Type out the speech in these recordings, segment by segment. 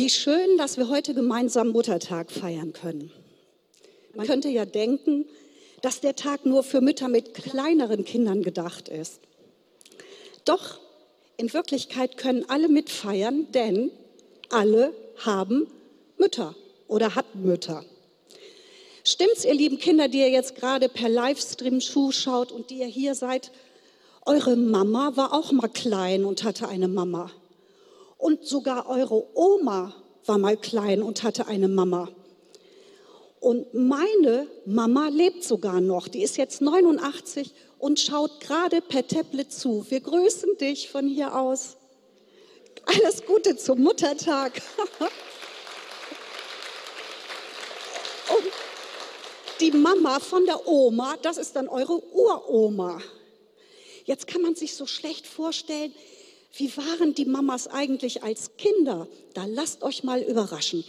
Wie schön, dass wir heute gemeinsam Muttertag feiern können. Man könnte ja denken, dass der Tag nur für Mütter mit kleineren Kindern gedacht ist. Doch in Wirklichkeit können alle mitfeiern, denn alle haben Mütter oder hatten Mütter. Stimmt's, ihr lieben Kinder, die ihr jetzt gerade per Livestream zuschaut und die ihr hier seid? Eure Mama war auch mal klein und hatte eine Mama. Und sogar eure Oma war mal klein und hatte eine Mama. Und meine Mama lebt sogar noch. Die ist jetzt 89 und schaut gerade per Tablet zu. Wir grüßen dich von hier aus. Alles Gute zum Muttertag. und die Mama von der Oma, das ist dann eure Uroma. Jetzt kann man sich so schlecht vorstellen, wie waren die Mamas eigentlich als Kinder? Da lasst euch mal überraschen.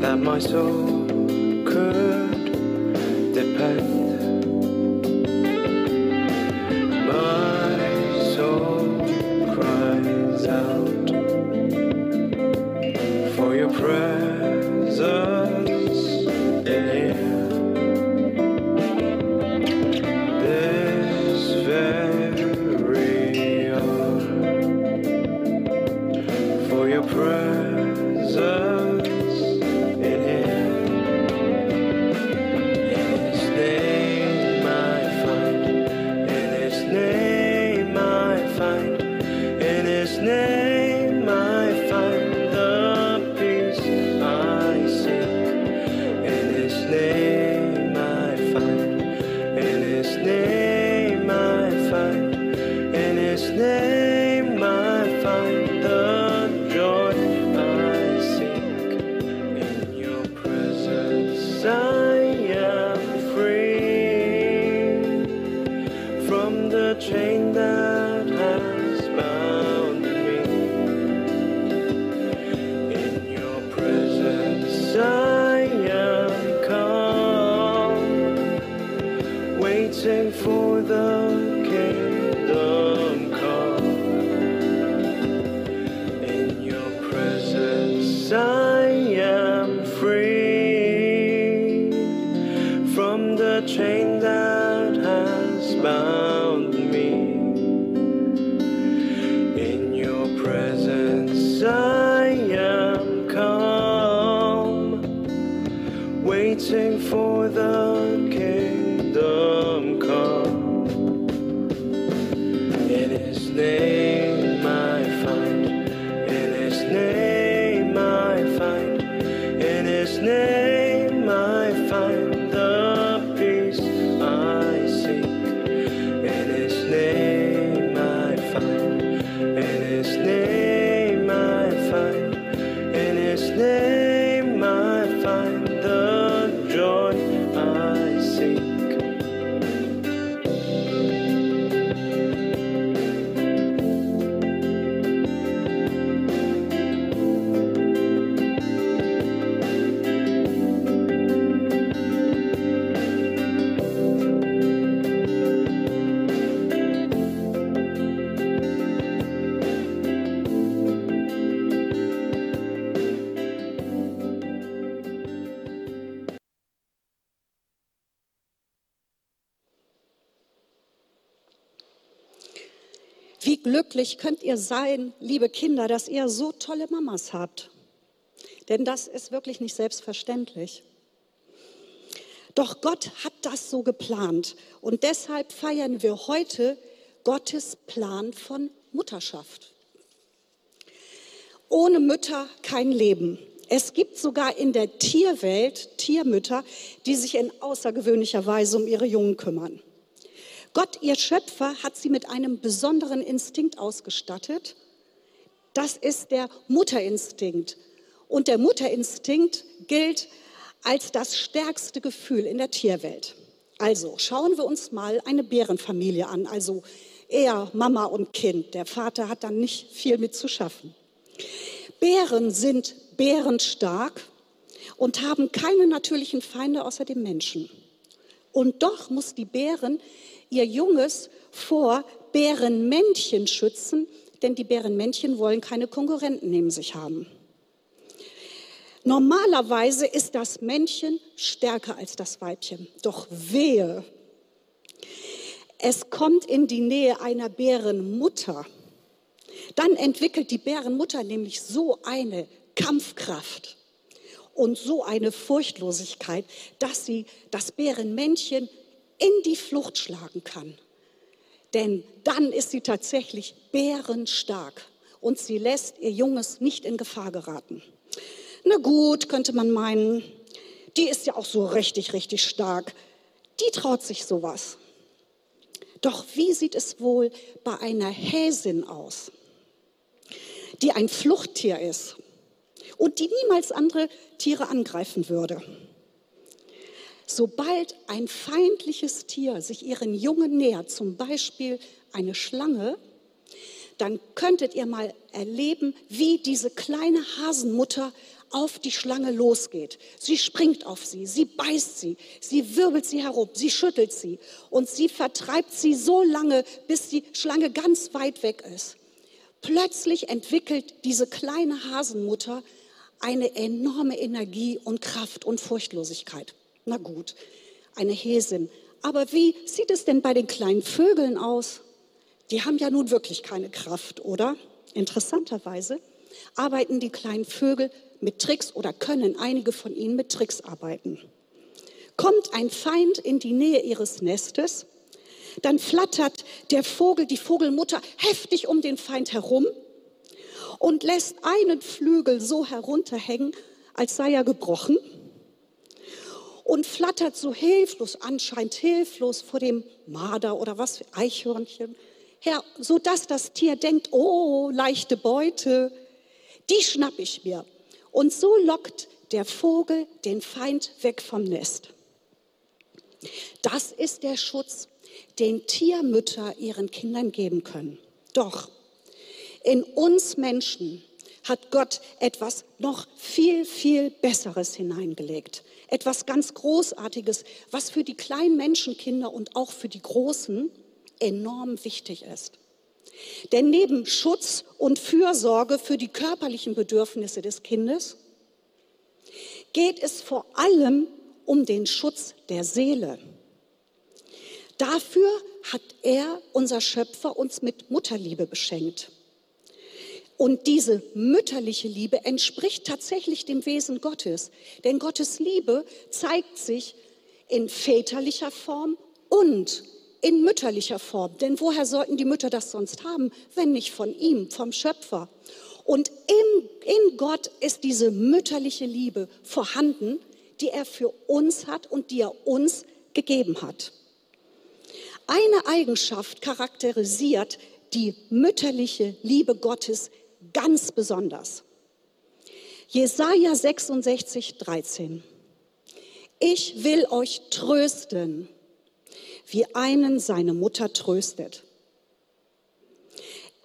that my soul glücklich könnt ihr sein, liebe Kinder, dass ihr so tolle Mamas habt. Denn das ist wirklich nicht selbstverständlich. Doch Gott hat das so geplant und deshalb feiern wir heute Gottes Plan von Mutterschaft. Ohne Mütter kein Leben. Es gibt sogar in der Tierwelt Tiermütter, die sich in außergewöhnlicher Weise um ihre Jungen kümmern. Gott, ihr Schöpfer, hat sie mit einem besonderen Instinkt ausgestattet. Das ist der Mutterinstinkt. Und der Mutterinstinkt gilt als das stärkste Gefühl in der Tierwelt. Also schauen wir uns mal eine Bärenfamilie an, also eher Mama und Kind. Der Vater hat dann nicht viel mit zu schaffen. Bären sind bärenstark und haben keine natürlichen Feinde außer dem Menschen. Und doch muss die Bären ihr Junges vor Bärenmännchen schützen, denn die Bärenmännchen wollen keine Konkurrenten neben sich haben. Normalerweise ist das Männchen stärker als das Weibchen. Doch wehe, es kommt in die Nähe einer Bärenmutter. Dann entwickelt die Bärenmutter nämlich so eine Kampfkraft und so eine Furchtlosigkeit, dass sie das Bärenmännchen in die Flucht schlagen kann. Denn dann ist sie tatsächlich bärenstark und sie lässt ihr Junges nicht in Gefahr geraten. Na gut, könnte man meinen, die ist ja auch so richtig, richtig stark. Die traut sich sowas. Doch wie sieht es wohl bei einer Häsin aus, die ein Fluchttier ist und die niemals andere Tiere angreifen würde? Sobald ein feindliches Tier sich ihren Jungen nähert, zum Beispiel eine Schlange, dann könntet ihr mal erleben, wie diese kleine Hasenmutter auf die Schlange losgeht. Sie springt auf sie, sie beißt sie, sie wirbelt sie herum, sie schüttelt sie und sie vertreibt sie so lange, bis die Schlange ganz weit weg ist. Plötzlich entwickelt diese kleine Hasenmutter eine enorme Energie und Kraft und Furchtlosigkeit. Na gut, eine Häsin. Aber wie sieht es denn bei den kleinen Vögeln aus? Die haben ja nun wirklich keine Kraft, oder? Interessanterweise arbeiten die kleinen Vögel mit Tricks oder können einige von ihnen mit Tricks arbeiten. Kommt ein Feind in die Nähe ihres Nestes, dann flattert der Vogel, die Vogelmutter, heftig um den Feind herum und lässt einen Flügel so herunterhängen, als sei er gebrochen und flattert so hilflos, anscheinend hilflos vor dem Marder oder was für Eichhörnchen her, sodass das Tier denkt, oh, leichte Beute, die schnapp ich mir. Und so lockt der Vogel den Feind weg vom Nest. Das ist der Schutz, den Tiermütter ihren Kindern geben können. Doch in uns Menschen hat Gott etwas noch viel, viel Besseres hineingelegt. Etwas ganz Großartiges, was für die kleinen Menschenkinder und auch für die Großen enorm wichtig ist. Denn neben Schutz und Fürsorge für die körperlichen Bedürfnisse des Kindes geht es vor allem um den Schutz der Seele. Dafür hat er, unser Schöpfer, uns mit Mutterliebe beschenkt. Und diese mütterliche Liebe entspricht tatsächlich dem Wesen Gottes. Denn Gottes Liebe zeigt sich in väterlicher Form und in mütterlicher Form. Denn woher sollten die Mütter das sonst haben, wenn nicht von ihm, vom Schöpfer? Und in, in Gott ist diese mütterliche Liebe vorhanden, die er für uns hat und die er uns gegeben hat. Eine Eigenschaft charakterisiert die mütterliche Liebe Gottes ganz besonders. Jesaja 66, 13. Ich will euch trösten, wie einen seine Mutter tröstet.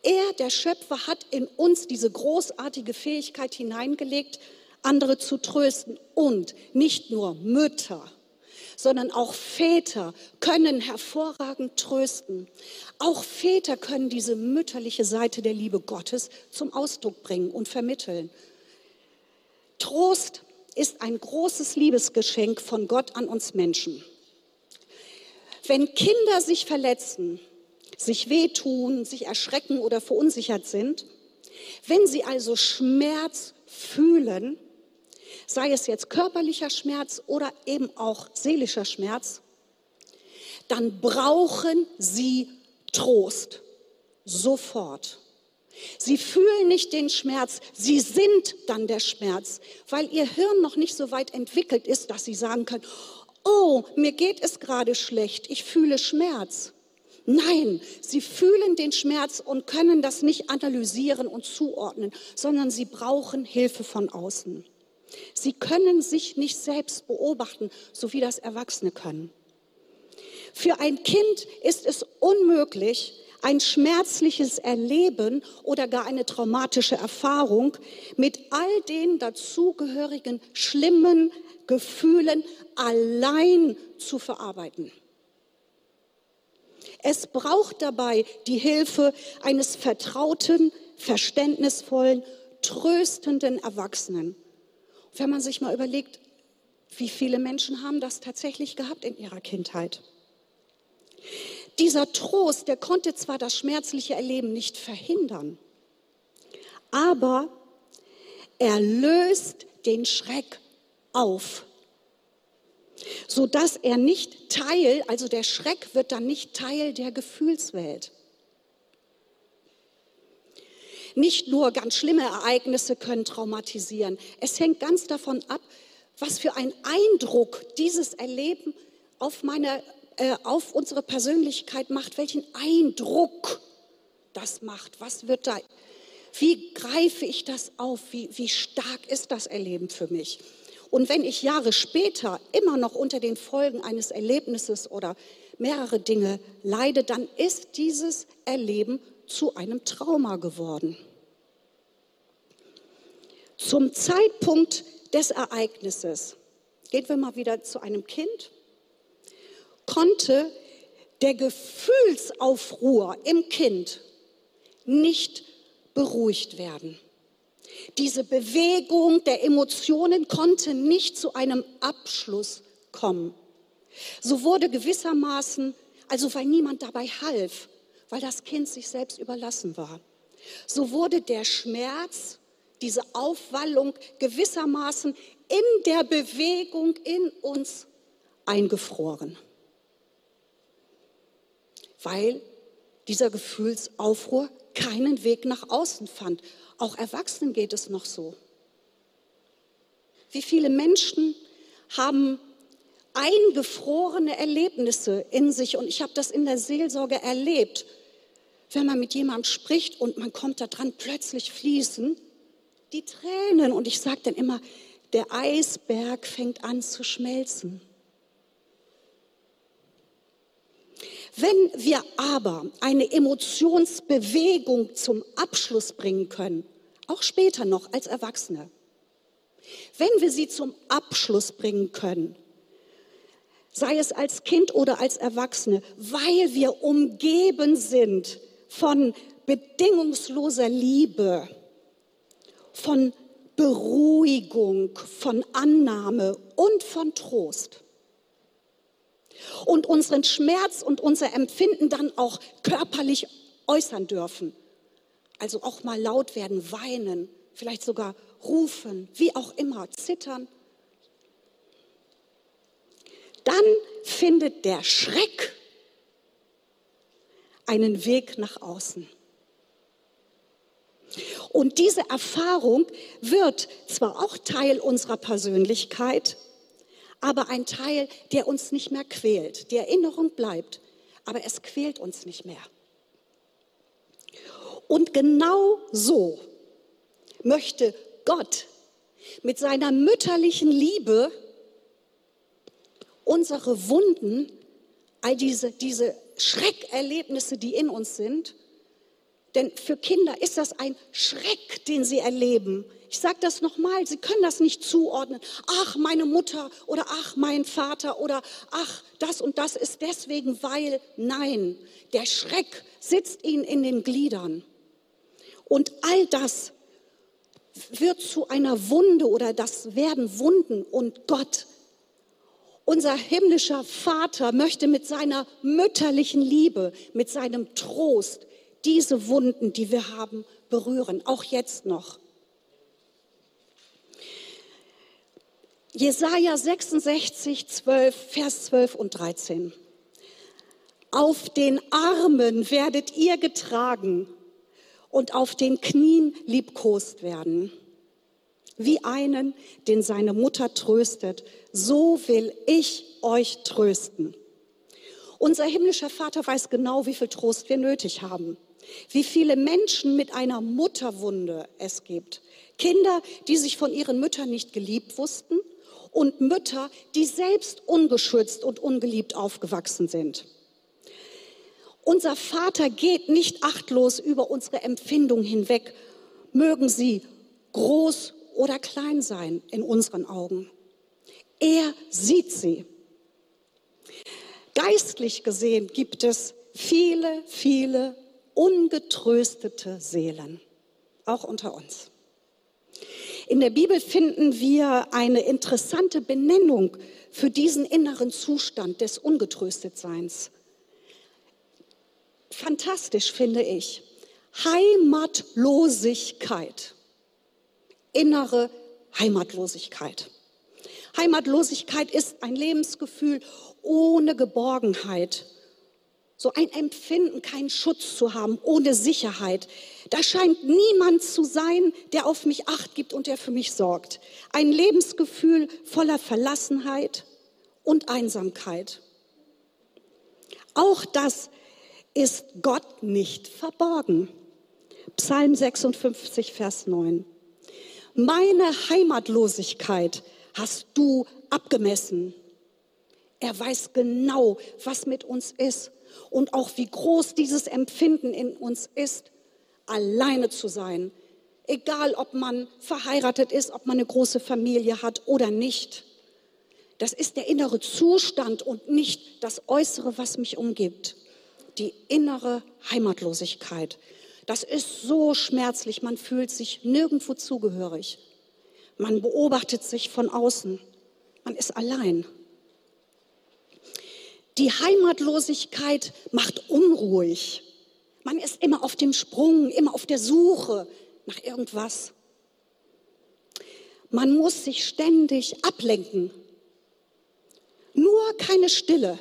Er, der Schöpfer, hat in uns diese großartige Fähigkeit hineingelegt, andere zu trösten. Und nicht nur Mütter, sondern auch Väter können hervorragend trösten. Auch Väter können diese mütterliche Seite der Liebe Gottes zum Ausdruck bringen und vermitteln. Trost ist ein großes Liebesgeschenk von Gott an uns Menschen. Wenn Kinder sich verletzen, sich wehtun, sich erschrecken oder verunsichert sind, wenn sie also Schmerz fühlen, sei es jetzt körperlicher Schmerz oder eben auch seelischer Schmerz, dann brauchen sie Trost sofort. Sie fühlen nicht den Schmerz, sie sind dann der Schmerz, weil ihr Hirn noch nicht so weit entwickelt ist, dass sie sagen können, oh, mir geht es gerade schlecht, ich fühle Schmerz. Nein, sie fühlen den Schmerz und können das nicht analysieren und zuordnen, sondern sie brauchen Hilfe von außen. Sie können sich nicht selbst beobachten, so wie das Erwachsene können. Für ein Kind ist es unmöglich, ein schmerzliches Erleben oder gar eine traumatische Erfahrung mit all den dazugehörigen schlimmen Gefühlen allein zu verarbeiten. Es braucht dabei die Hilfe eines vertrauten, verständnisvollen, tröstenden Erwachsenen. Wenn man sich mal überlegt, wie viele Menschen haben das tatsächlich gehabt in ihrer Kindheit. Dieser Trost, der konnte zwar das schmerzliche Erleben nicht verhindern, aber er löst den Schreck auf so dass er nicht Teil, also der Schreck wird dann nicht Teil der Gefühlswelt. Nicht nur ganz schlimme Ereignisse können traumatisieren. Es hängt ganz davon ab, was für einen Eindruck dieses Erleben auf, meine, äh, auf unsere Persönlichkeit macht, welchen Eindruck das macht. Was wird da, wie greife ich das auf? Wie, wie stark ist das Erleben für mich? Und wenn ich Jahre später immer noch unter den Folgen eines Erlebnisses oder mehrere Dinge leide, dann ist dieses Erleben zu einem Trauma geworden. Zum Zeitpunkt des Ereignisses, gehen wir mal wieder zu einem Kind, konnte der Gefühlsaufruhr im Kind nicht beruhigt werden. Diese Bewegung der Emotionen konnte nicht zu einem Abschluss kommen. So wurde gewissermaßen, also weil niemand dabei half, weil das Kind sich selbst überlassen war, so wurde der Schmerz, diese Aufwallung gewissermaßen in der Bewegung in uns eingefroren. Weil dieser Gefühlsaufruhr keinen Weg nach außen fand, auch Erwachsenen geht es noch so. Wie viele Menschen haben eingefrorene Erlebnisse in sich und ich habe das in der Seelsorge erlebt. Wenn man mit jemandem spricht und man kommt da dran, plötzlich fließen die Tränen und ich sage dann immer, der Eisberg fängt an zu schmelzen. Wenn wir aber eine Emotionsbewegung zum Abschluss bringen können, auch später noch als Erwachsene, wenn wir sie zum Abschluss bringen können, sei es als Kind oder als Erwachsene, weil wir umgeben sind von bedingungsloser Liebe, von Beruhigung, von Annahme und von Trost, und unseren Schmerz und unser Empfinden dann auch körperlich äußern dürfen. Also auch mal laut werden, weinen, vielleicht sogar rufen, wie auch immer, zittern. Dann findet der Schreck einen Weg nach außen. Und diese Erfahrung wird zwar auch Teil unserer Persönlichkeit, aber ein Teil, der uns nicht mehr quält. Die Erinnerung bleibt, aber es quält uns nicht mehr. Und genau so möchte Gott mit seiner mütterlichen Liebe unsere Wunden, all diese, diese Schreckerlebnisse, die in uns sind, denn für Kinder ist das ein Schreck, den sie erleben. Ich sage das nochmal, sie können das nicht zuordnen. Ach, meine Mutter oder ach, mein Vater oder ach, das und das ist deswegen, weil. Nein, der Schreck sitzt ihnen in den Gliedern. Und all das wird zu einer Wunde oder das werden Wunden und Gott unser himmlischer Vater möchte mit seiner mütterlichen Liebe, mit seinem Trost, diese Wunden, die wir haben, berühren, auch jetzt noch. Jesaja 66, 12, Vers 12 und 13. Auf den Armen werdet ihr getragen und auf den Knien liebkost werden. Wie einen, den seine Mutter tröstet, so will ich euch trösten. Unser himmlischer Vater weiß genau, wie viel Trost wir nötig haben wie viele Menschen mit einer Mutterwunde es gibt. Kinder, die sich von ihren Müttern nicht geliebt wussten und Mütter, die selbst ungeschützt und ungeliebt aufgewachsen sind. Unser Vater geht nicht achtlos über unsere Empfindung hinweg, mögen sie groß oder klein sein in unseren Augen. Er sieht sie. Geistlich gesehen gibt es viele, viele ungetröstete Seelen, auch unter uns. In der Bibel finden wir eine interessante Benennung für diesen inneren Zustand des Ungetröstetseins. Fantastisch finde ich. Heimatlosigkeit. Innere Heimatlosigkeit. Heimatlosigkeit ist ein Lebensgefühl ohne Geborgenheit so ein Empfinden, keinen Schutz zu haben, ohne Sicherheit. Da scheint niemand zu sein, der auf mich acht gibt und der für mich sorgt. Ein Lebensgefühl voller Verlassenheit und Einsamkeit. Auch das ist Gott nicht verborgen. Psalm 56, Vers 9. Meine Heimatlosigkeit hast du abgemessen. Er weiß genau, was mit uns ist und auch wie groß dieses Empfinden in uns ist, alleine zu sein. Egal, ob man verheiratet ist, ob man eine große Familie hat oder nicht. Das ist der innere Zustand und nicht das Äußere, was mich umgibt. Die innere Heimatlosigkeit. Das ist so schmerzlich. Man fühlt sich nirgendwo zugehörig. Man beobachtet sich von außen. Man ist allein. Die Heimatlosigkeit macht unruhig. Man ist immer auf dem Sprung, immer auf der Suche nach irgendwas. Man muss sich ständig ablenken. Nur keine Stille.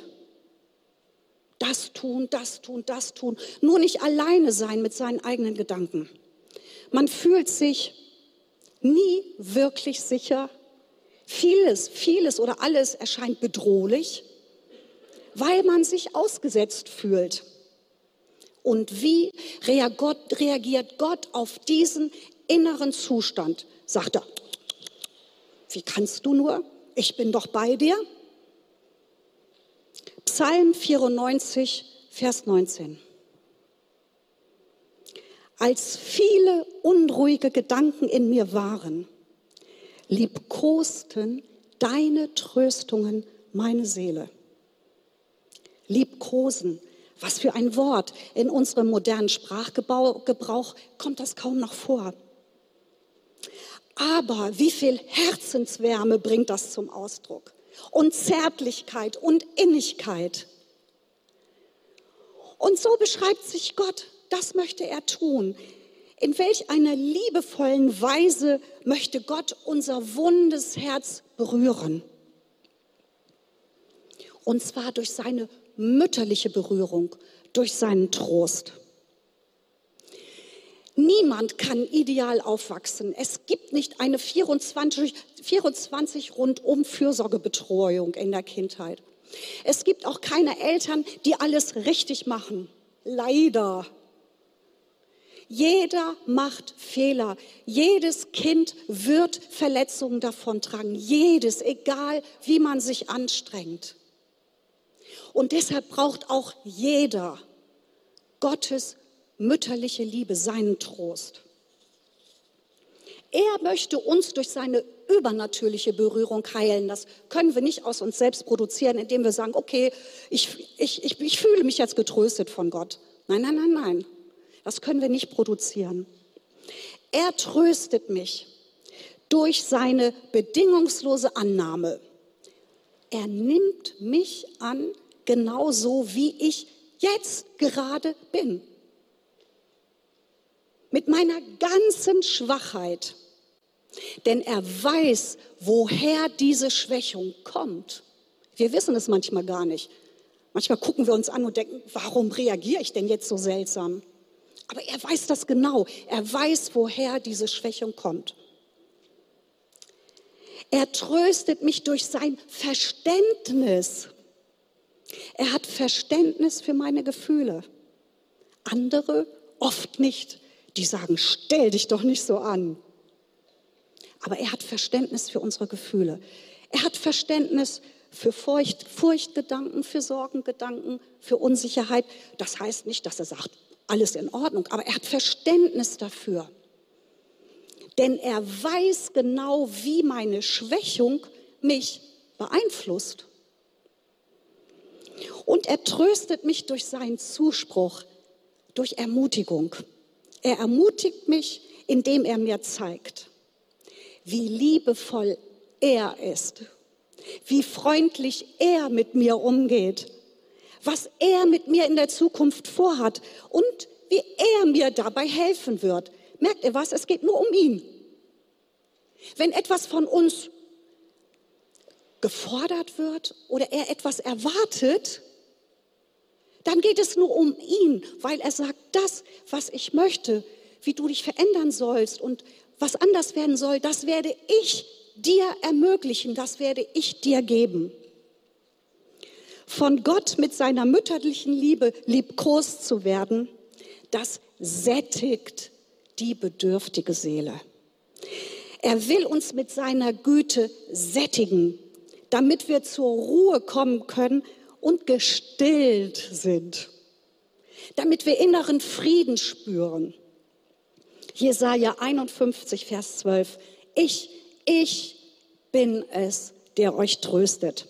Das tun, das tun, das tun. Nur nicht alleine sein mit seinen eigenen Gedanken. Man fühlt sich nie wirklich sicher. Vieles, vieles oder alles erscheint bedrohlich weil man sich ausgesetzt fühlt. Und wie reagiert Gott auf diesen inneren Zustand? Sagt er, wie kannst du nur? Ich bin doch bei dir. Psalm 94, Vers 19. Als viele unruhige Gedanken in mir waren, liebkosten deine Tröstungen meine Seele liebkosen. Was für ein Wort. In unserem modernen Sprachgebrauch kommt das kaum noch vor. Aber wie viel Herzenswärme bringt das zum Ausdruck? und Zärtlichkeit und Innigkeit. Und so beschreibt sich Gott, das möchte er tun. In welch einer liebevollen Weise möchte Gott unser wundes Herz berühren? Und zwar durch seine mütterliche Berührung, durch seinen Trost. Niemand kann ideal aufwachsen. Es gibt nicht eine 24, 24 rundum Fürsorgebetreuung in der Kindheit. Es gibt auch keine Eltern, die alles richtig machen. Leider. Jeder macht Fehler. Jedes Kind wird Verletzungen davontragen. Jedes, egal wie man sich anstrengt. Und deshalb braucht auch jeder Gottes mütterliche Liebe, seinen Trost. Er möchte uns durch seine übernatürliche Berührung heilen. Das können wir nicht aus uns selbst produzieren, indem wir sagen, okay, ich, ich, ich, ich fühle mich jetzt getröstet von Gott. Nein, nein, nein, nein. Das können wir nicht produzieren. Er tröstet mich durch seine bedingungslose Annahme. Er nimmt mich an, genauso wie ich jetzt gerade bin. Mit meiner ganzen Schwachheit. Denn er weiß, woher diese Schwächung kommt. Wir wissen es manchmal gar nicht. Manchmal gucken wir uns an und denken, warum reagiere ich denn jetzt so seltsam? Aber er weiß das genau. Er weiß, woher diese Schwächung kommt. Er tröstet mich durch sein Verständnis. Er hat Verständnis für meine Gefühle. Andere oft nicht. Die sagen, stell dich doch nicht so an. Aber er hat Verständnis für unsere Gefühle. Er hat Verständnis für Furcht, Furchtgedanken, für Sorgengedanken, für Unsicherheit. Das heißt nicht, dass er sagt, alles in Ordnung, aber er hat Verständnis dafür. Denn er weiß genau, wie meine Schwächung mich beeinflusst. Und er tröstet mich durch seinen Zuspruch, durch Ermutigung. Er ermutigt mich, indem er mir zeigt, wie liebevoll er ist, wie freundlich er mit mir umgeht was er mit mir in der Zukunft vorhat und wie er mir dabei helfen wird. Merkt ihr was? Es geht nur um ihn. Wenn etwas von uns gefordert wird oder er etwas erwartet, dann geht es nur um ihn, weil er sagt, das, was ich möchte, wie du dich verändern sollst und was anders werden soll, das werde ich dir ermöglichen, das werde ich dir geben von Gott mit seiner mütterlichen Liebe liebkost zu werden, das sättigt die bedürftige Seele. Er will uns mit seiner Güte sättigen, damit wir zur Ruhe kommen können und gestillt sind, damit wir inneren Frieden spüren. Jesaja 51, Vers 12. Ich, ich bin es, der euch tröstet.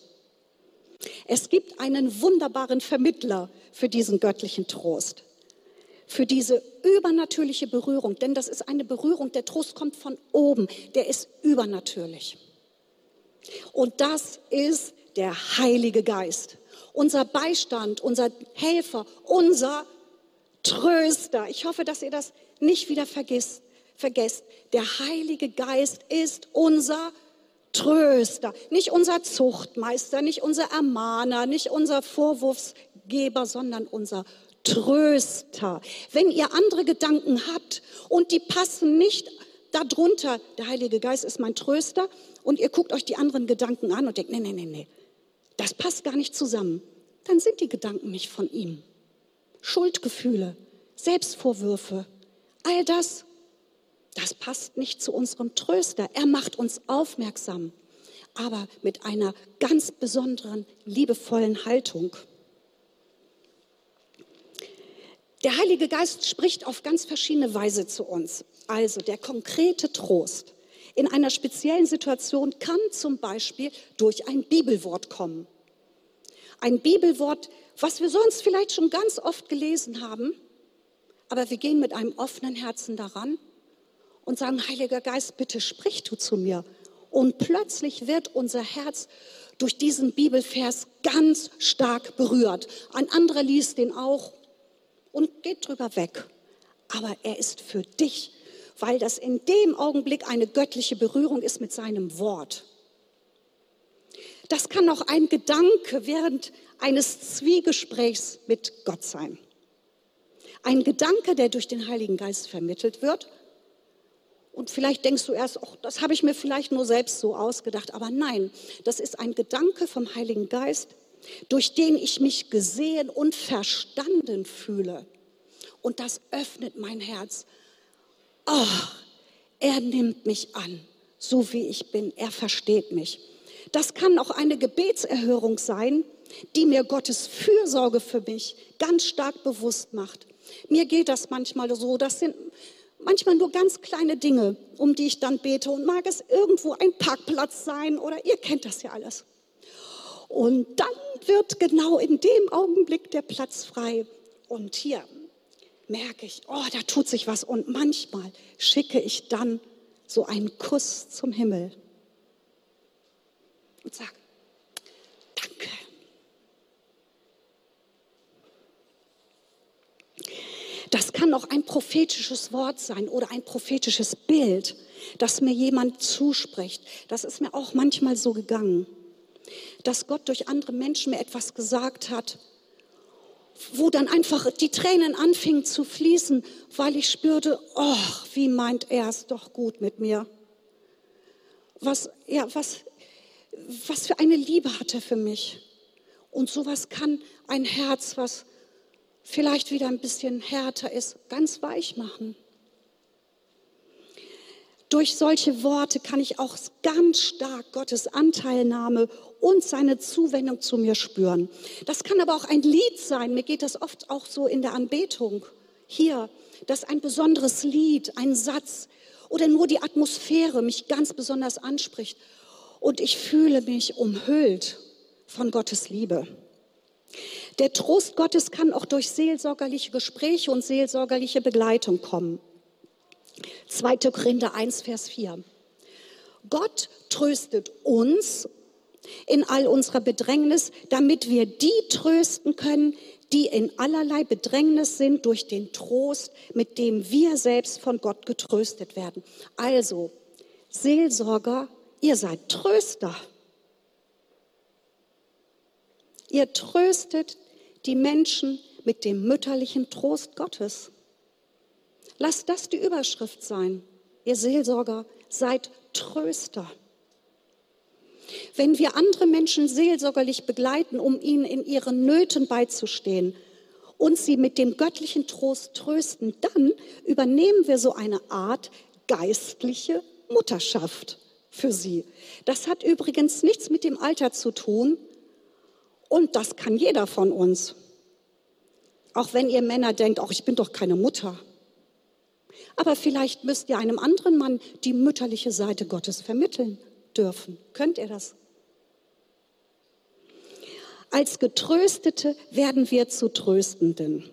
Es gibt einen wunderbaren Vermittler für diesen göttlichen Trost, für diese übernatürliche Berührung, denn das ist eine Berührung, der Trost kommt von oben, der ist übernatürlich. Und das ist der Heilige Geist, unser Beistand, unser Helfer, unser Tröster. Ich hoffe, dass ihr das nicht wieder vergisst. vergesst. Der Heilige Geist ist unser Tröster. Nicht unser Zuchtmeister, nicht unser Ermahner, nicht unser Vorwurfsgeber, sondern unser Tröster. Wenn ihr andere Gedanken habt und die passen nicht darunter, der Heilige Geist ist mein Tröster, und ihr guckt euch die anderen Gedanken an und denkt, nee, nee, nee, nee, das passt gar nicht zusammen, dann sind die Gedanken nicht von ihm. Schuldgefühle, Selbstvorwürfe, all das das passt nicht zu unserem Tröster. Er macht uns aufmerksam, aber mit einer ganz besonderen, liebevollen Haltung. Der Heilige Geist spricht auf ganz verschiedene Weise zu uns. Also der konkrete Trost in einer speziellen Situation kann zum Beispiel durch ein Bibelwort kommen. Ein Bibelwort, was wir sonst vielleicht schon ganz oft gelesen haben, aber wir gehen mit einem offenen Herzen daran und sagen, Heiliger Geist, bitte sprich du zu mir Und plötzlich wird unser Herz durch diesen Bibelvers ganz stark berührt. Ein anderer liest den auch und geht drüber weg. Aber er ist für dich, weil das in dem Augenblick eine göttliche Berührung ist mit seinem Wort. Das kann auch ein Gedanke während eines Zwiegesprächs mit Gott sein. Ein Gedanke, der durch den Heiligen Geist vermittelt wird. Und vielleicht denkst du erst, oh, das habe ich mir vielleicht nur selbst so ausgedacht. Aber nein, das ist ein Gedanke vom Heiligen Geist, durch den ich mich gesehen und verstanden fühle. Und das öffnet mein Herz. Oh, er nimmt mich an, so wie ich bin. Er versteht mich. Das kann auch eine Gebetserhörung sein, die mir Gottes Fürsorge für mich ganz stark bewusst macht. Mir geht das manchmal so, das sind manchmal nur ganz kleine Dinge, um die ich dann bete und mag es irgendwo ein Parkplatz sein oder ihr kennt das ja alles. Und dann wird genau in dem Augenblick der Platz frei. Und hier merke ich, oh, da tut sich was. Und manchmal schicke ich dann so einen Kuss zum Himmel und sage, danke. Das kann auch ein prophetisches Wort sein oder ein prophetisches Bild, das mir jemand zuspricht. Das ist mir auch manchmal so gegangen, dass Gott durch andere Menschen mir etwas gesagt hat, wo dann einfach die Tränen anfingen zu fließen, weil ich spürte, oh, wie meint er es doch gut mit mir. Was, ja, was, was für eine Liebe hat er für mich. Und sowas kann ein Herz, was vielleicht wieder ein bisschen härter ist, ganz weich machen. Durch solche Worte kann ich auch ganz stark Gottes Anteilnahme und seine Zuwendung zu mir spüren. Das kann aber auch ein Lied sein. Mir geht das oft auch so in der Anbetung. Hier, dass ein besonderes Lied, ein Satz oder nur die Atmosphäre mich ganz besonders anspricht. Und ich fühle mich umhüllt von Gottes Liebe. Der Trost Gottes kann auch durch seelsorgerliche Gespräche und seelsorgerliche Begleitung kommen. 2. Korinther 1, Vers 4. Gott tröstet uns in all unserer Bedrängnis, damit wir die trösten können, die in allerlei Bedrängnis sind durch den Trost, mit dem wir selbst von Gott getröstet werden. Also, Seelsorger, ihr seid Tröster. Ihr tröstet die Menschen mit dem mütterlichen Trost Gottes. Lasst das die Überschrift sein. Ihr Seelsorger seid Tröster. Wenn wir andere Menschen seelsorgerlich begleiten, um ihnen in ihren Nöten beizustehen und sie mit dem göttlichen Trost trösten, dann übernehmen wir so eine Art geistliche Mutterschaft für sie. Das hat übrigens nichts mit dem Alter zu tun und das kann jeder von uns. Auch wenn ihr Männer denkt, auch ich bin doch keine Mutter. Aber vielleicht müsst ihr einem anderen Mann die mütterliche Seite Gottes vermitteln dürfen. Könnt ihr das? Als Getröstete werden wir zu Tröstenden.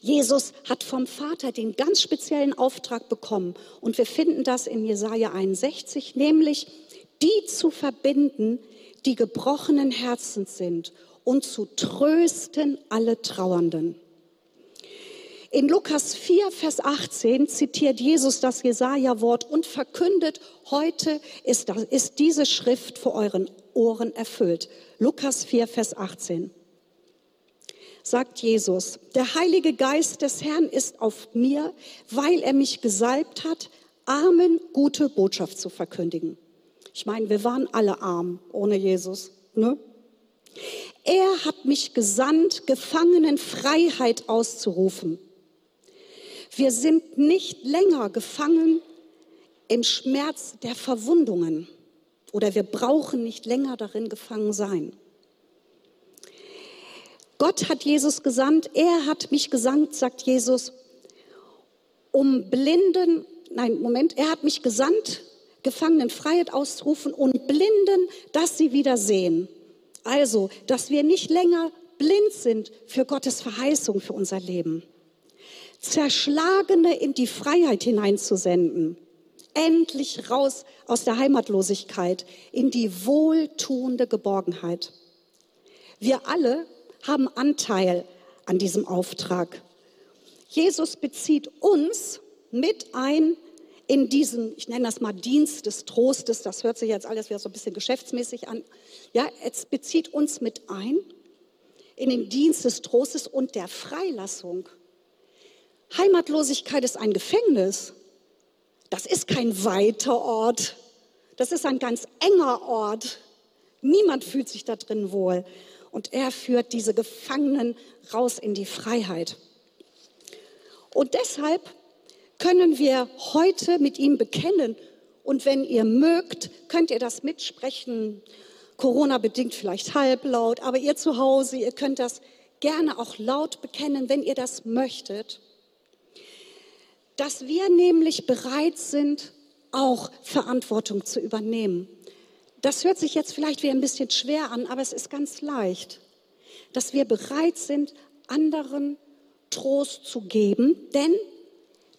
Jesus hat vom Vater den ganz speziellen Auftrag bekommen und wir finden das in Jesaja 61, nämlich die zu verbinden, die gebrochenen Herzens sind und zu trösten alle Trauernden. In Lukas 4, Vers 18 zitiert Jesus das Jesaja-Wort und verkündet, heute ist, das, ist diese Schrift vor euren Ohren erfüllt. Lukas 4, Vers 18. Sagt Jesus, der Heilige Geist des Herrn ist auf mir, weil er mich gesalbt hat, Armen gute Botschaft zu verkündigen. Ich meine, wir waren alle arm ohne Jesus. Ne? Er hat mich gesandt, Gefangenen Freiheit auszurufen wir sind nicht länger gefangen im Schmerz der Verwundungen oder wir brauchen nicht länger darin gefangen sein. Gott hat Jesus gesandt, er hat mich gesandt, sagt Jesus, um Blinden, nein, Moment, er hat mich gesandt, Gefangenen Freiheit auszurufen und Blinden, dass sie wieder sehen. Also, dass wir nicht länger blind sind für Gottes Verheißung für unser Leben. Zerschlagene in die Freiheit hineinzusenden. endlich raus aus der Heimatlosigkeit in die wohltuende Geborgenheit. Wir alle haben Anteil an diesem Auftrag. Jesus bezieht uns mit ein in diesen, ich nenne das mal Dienst des Trostes, das hört sich jetzt alles wieder so ein bisschen geschäftsmäßig an. Ja, es bezieht uns mit ein in den Dienst des Trostes und der Freilassung. Heimatlosigkeit ist ein Gefängnis. Das ist kein weiter Ort. Das ist ein ganz enger Ort. Niemand fühlt sich da drin wohl. Und er führt diese Gefangenen raus in die Freiheit. Und deshalb können wir heute mit ihm bekennen. Und wenn ihr mögt, könnt ihr das mitsprechen. Corona bedingt vielleicht halblaut, aber ihr zu Hause, ihr könnt das gerne auch laut bekennen, wenn ihr das möchtet. Dass wir nämlich bereit sind, auch Verantwortung zu übernehmen. Das hört sich jetzt vielleicht wie ein bisschen schwer an, aber es ist ganz leicht. Dass wir bereit sind, anderen Trost zu geben, denn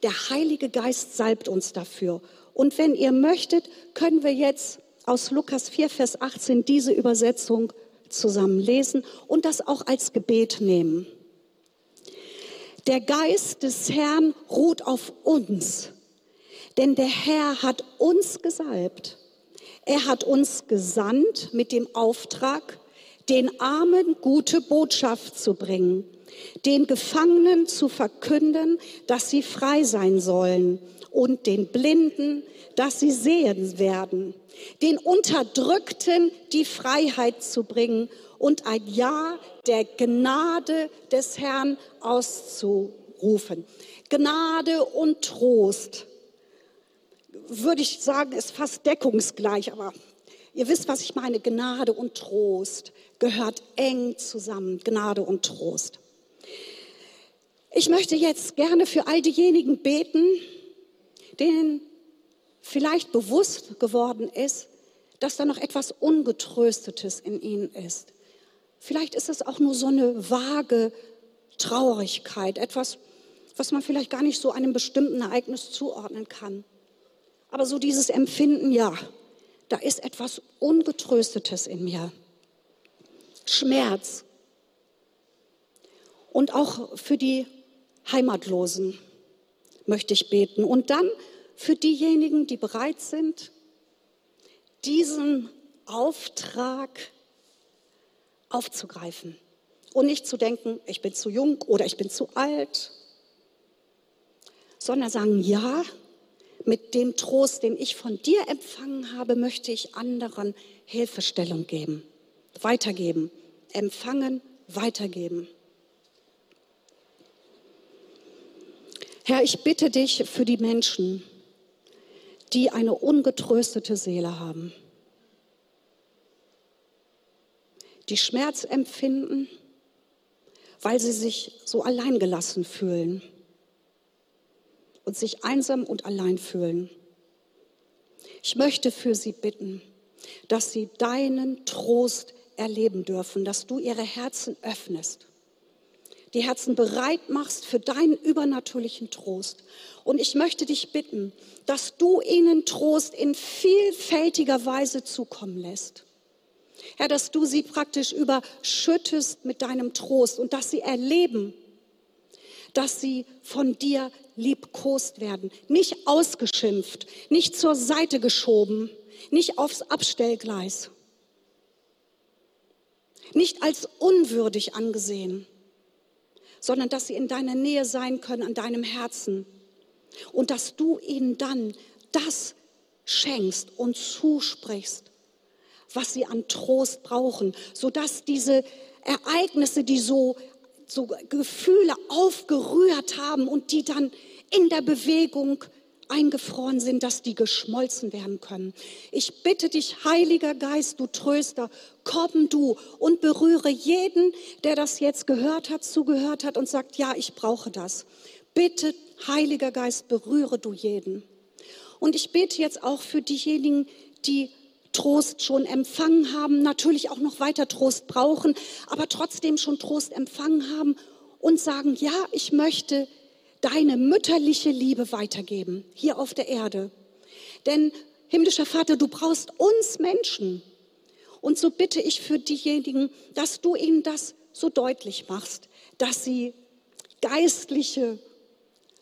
der Heilige Geist salbt uns dafür. Und wenn ihr möchtet, können wir jetzt aus Lukas 4, Vers 18 diese Übersetzung zusammen lesen und das auch als Gebet nehmen. Der Geist des Herrn ruht auf uns, denn der Herr hat uns gesalbt. Er hat uns gesandt mit dem Auftrag, den Armen gute Botschaft zu bringen den Gefangenen zu verkünden, dass sie frei sein sollen und den Blinden, dass sie sehen werden, den Unterdrückten die Freiheit zu bringen und ein Ja der Gnade des Herrn auszurufen. Gnade und Trost, würde ich sagen, ist fast deckungsgleich, aber ihr wisst, was ich meine. Gnade und Trost gehört eng zusammen. Gnade und Trost. Ich möchte jetzt gerne für all diejenigen beten, denen vielleicht bewusst geworden ist, dass da noch etwas Ungetröstetes in ihnen ist. Vielleicht ist es auch nur so eine vage Traurigkeit, etwas, was man vielleicht gar nicht so einem bestimmten Ereignis zuordnen kann. Aber so dieses Empfinden, ja, da ist etwas Ungetröstetes in mir. Schmerz. Und auch für die Heimatlosen möchte ich beten. Und dann für diejenigen, die bereit sind, diesen Auftrag aufzugreifen und nicht zu denken, ich bin zu jung oder ich bin zu alt, sondern sagen, ja, mit dem Trost, den ich von dir empfangen habe, möchte ich anderen Hilfestellung geben, weitergeben, empfangen, weitergeben. Herr, ich bitte dich für die Menschen, die eine ungetröstete Seele haben, die Schmerz empfinden, weil sie sich so alleingelassen fühlen und sich einsam und allein fühlen. Ich möchte für sie bitten, dass sie deinen Trost erleben dürfen, dass du ihre Herzen öffnest die Herzen bereit machst für deinen übernatürlichen Trost. Und ich möchte dich bitten, dass du ihnen Trost in vielfältiger Weise zukommen lässt. Herr, dass du sie praktisch überschüttest mit deinem Trost und dass sie erleben, dass sie von dir liebkost werden, nicht ausgeschimpft, nicht zur Seite geschoben, nicht aufs Abstellgleis, nicht als unwürdig angesehen, sondern dass sie in deiner Nähe sein können, an deinem Herzen. Und dass du ihnen dann das schenkst und zusprichst, was sie an Trost brauchen, sodass diese Ereignisse, die so, so Gefühle aufgerührt haben und die dann in der Bewegung eingefroren sind, dass die geschmolzen werden können. Ich bitte dich, Heiliger Geist, du Tröster, komm du und berühre jeden, der das jetzt gehört hat, zugehört hat und sagt, ja, ich brauche das. Bitte, Heiliger Geist, berühre du jeden. Und ich bete jetzt auch für diejenigen, die Trost schon empfangen haben, natürlich auch noch weiter Trost brauchen, aber trotzdem schon Trost empfangen haben und sagen, ja, ich möchte deine mütterliche Liebe weitergeben, hier auf der Erde. Denn himmlischer Vater, du brauchst uns Menschen. Und so bitte ich für diejenigen, dass du ihnen das so deutlich machst, dass sie geistliche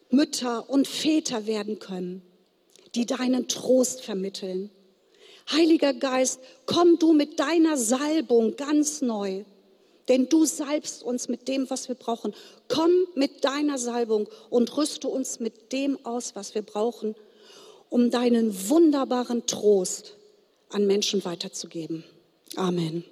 Mütter und Väter werden können, die deinen Trost vermitteln. Heiliger Geist, komm du mit deiner Salbung ganz neu, denn du salbst uns mit dem, was wir brauchen. Komm mit deiner Salbung und rüste uns mit dem aus, was wir brauchen, um deinen wunderbaren Trost an Menschen weiterzugeben. Amen.